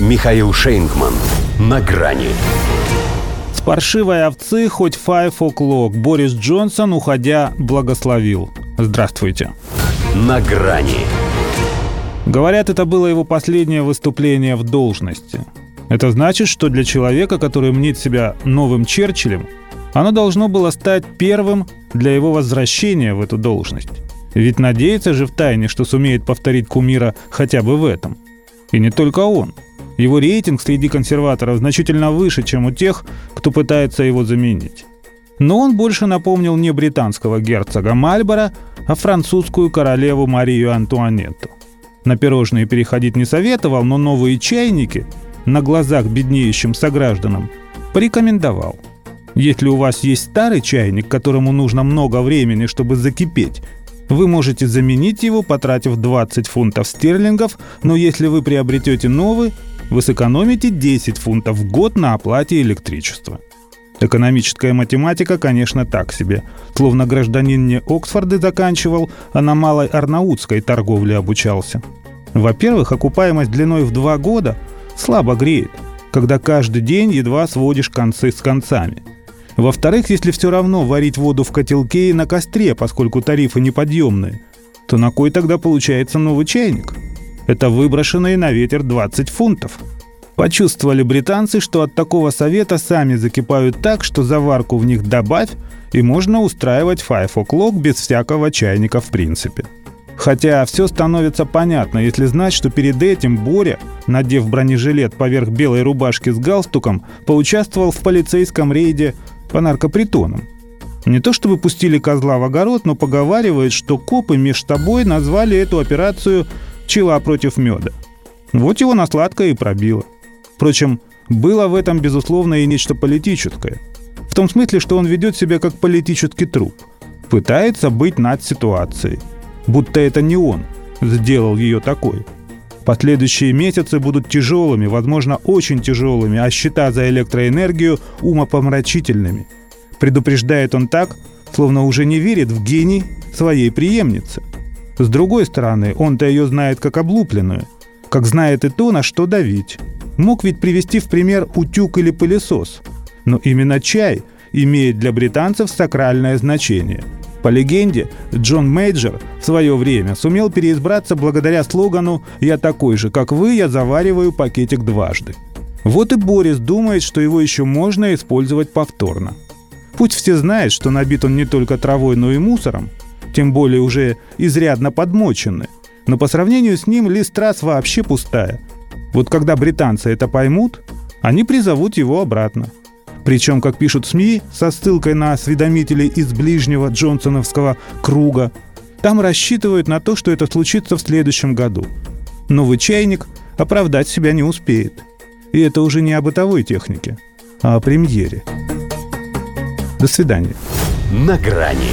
Михаил Шейнгман. На грани. С паршивой овцы хоть five o'clock. Борис Джонсон, уходя, благословил. Здравствуйте. На грани. Говорят, это было его последнее выступление в должности. Это значит, что для человека, который мнит себя новым Черчиллем, оно должно было стать первым для его возвращения в эту должность. Ведь надеется же в тайне, что сумеет повторить кумира хотя бы в этом. И не только он. Его рейтинг среди консерваторов значительно выше, чем у тех, кто пытается его заменить. Но он больше напомнил не британского герцога Мальборо, а французскую королеву Марию Антуанетту. На пирожные переходить не советовал, но новые чайники на глазах беднеющим согражданам порекомендовал. Если у вас есть старый чайник, которому нужно много времени, чтобы закипеть, вы можете заменить его, потратив 20 фунтов стерлингов, но если вы приобретете новый, вы сэкономите 10 фунтов в год на оплате электричества. Экономическая математика, конечно, так себе. Словно гражданин не Оксфорды заканчивал, а на малой арнаутской торговле обучался. Во-первых, окупаемость длиной в два года слабо греет, когда каждый день едва сводишь концы с концами. Во-вторых, если все равно варить воду в котелке и на костре, поскольку тарифы неподъемные, то на кой тогда получается новый чайник? Это выброшенные на ветер 20 фунтов. Почувствовали британцы, что от такого совета сами закипают так, что заварку в них добавь, и можно устраивать o'clock без всякого чайника в принципе. Хотя все становится понятно, если знать, что перед этим Боря, надев бронежилет поверх белой рубашки с галстуком, поучаствовал в полицейском рейде по наркопритонам. Не то чтобы пустили козла в огород, но поговаривают, что копы меж тобой назвали эту операцию «Пчела против меда». Вот его на сладкое и пробило. Впрочем, было в этом, безусловно, и нечто политическое. В том смысле, что он ведет себя как политический труп. Пытается быть над ситуацией – будто это не он сделал ее такой. Последующие месяцы будут тяжелыми, возможно, очень тяжелыми, а счета за электроэнергию умопомрачительными. Предупреждает он так, словно уже не верит в гений своей преемницы. С другой стороны, он-то ее знает как облупленную, как знает и то, на что давить. Мог ведь привести в пример утюг или пылесос. Но именно чай имеет для британцев сакральное значение – по легенде, Джон Мейджор в свое время сумел переизбраться благодаря слогану «Я такой же, как вы, я завариваю пакетик дважды». Вот и Борис думает, что его еще можно использовать повторно. Пусть все знают, что набит он не только травой, но и мусором, тем более уже изрядно подмоченный. Но по сравнению с ним лист вообще пустая. Вот когда британцы это поймут, они призовут его обратно – причем, как пишут СМИ, со ссылкой на осведомителей из ближнего Джонсоновского круга, там рассчитывают на то, что это случится в следующем году. Новый чайник оправдать себя не успеет. И это уже не о бытовой технике, а о премьере. До свидания. На грани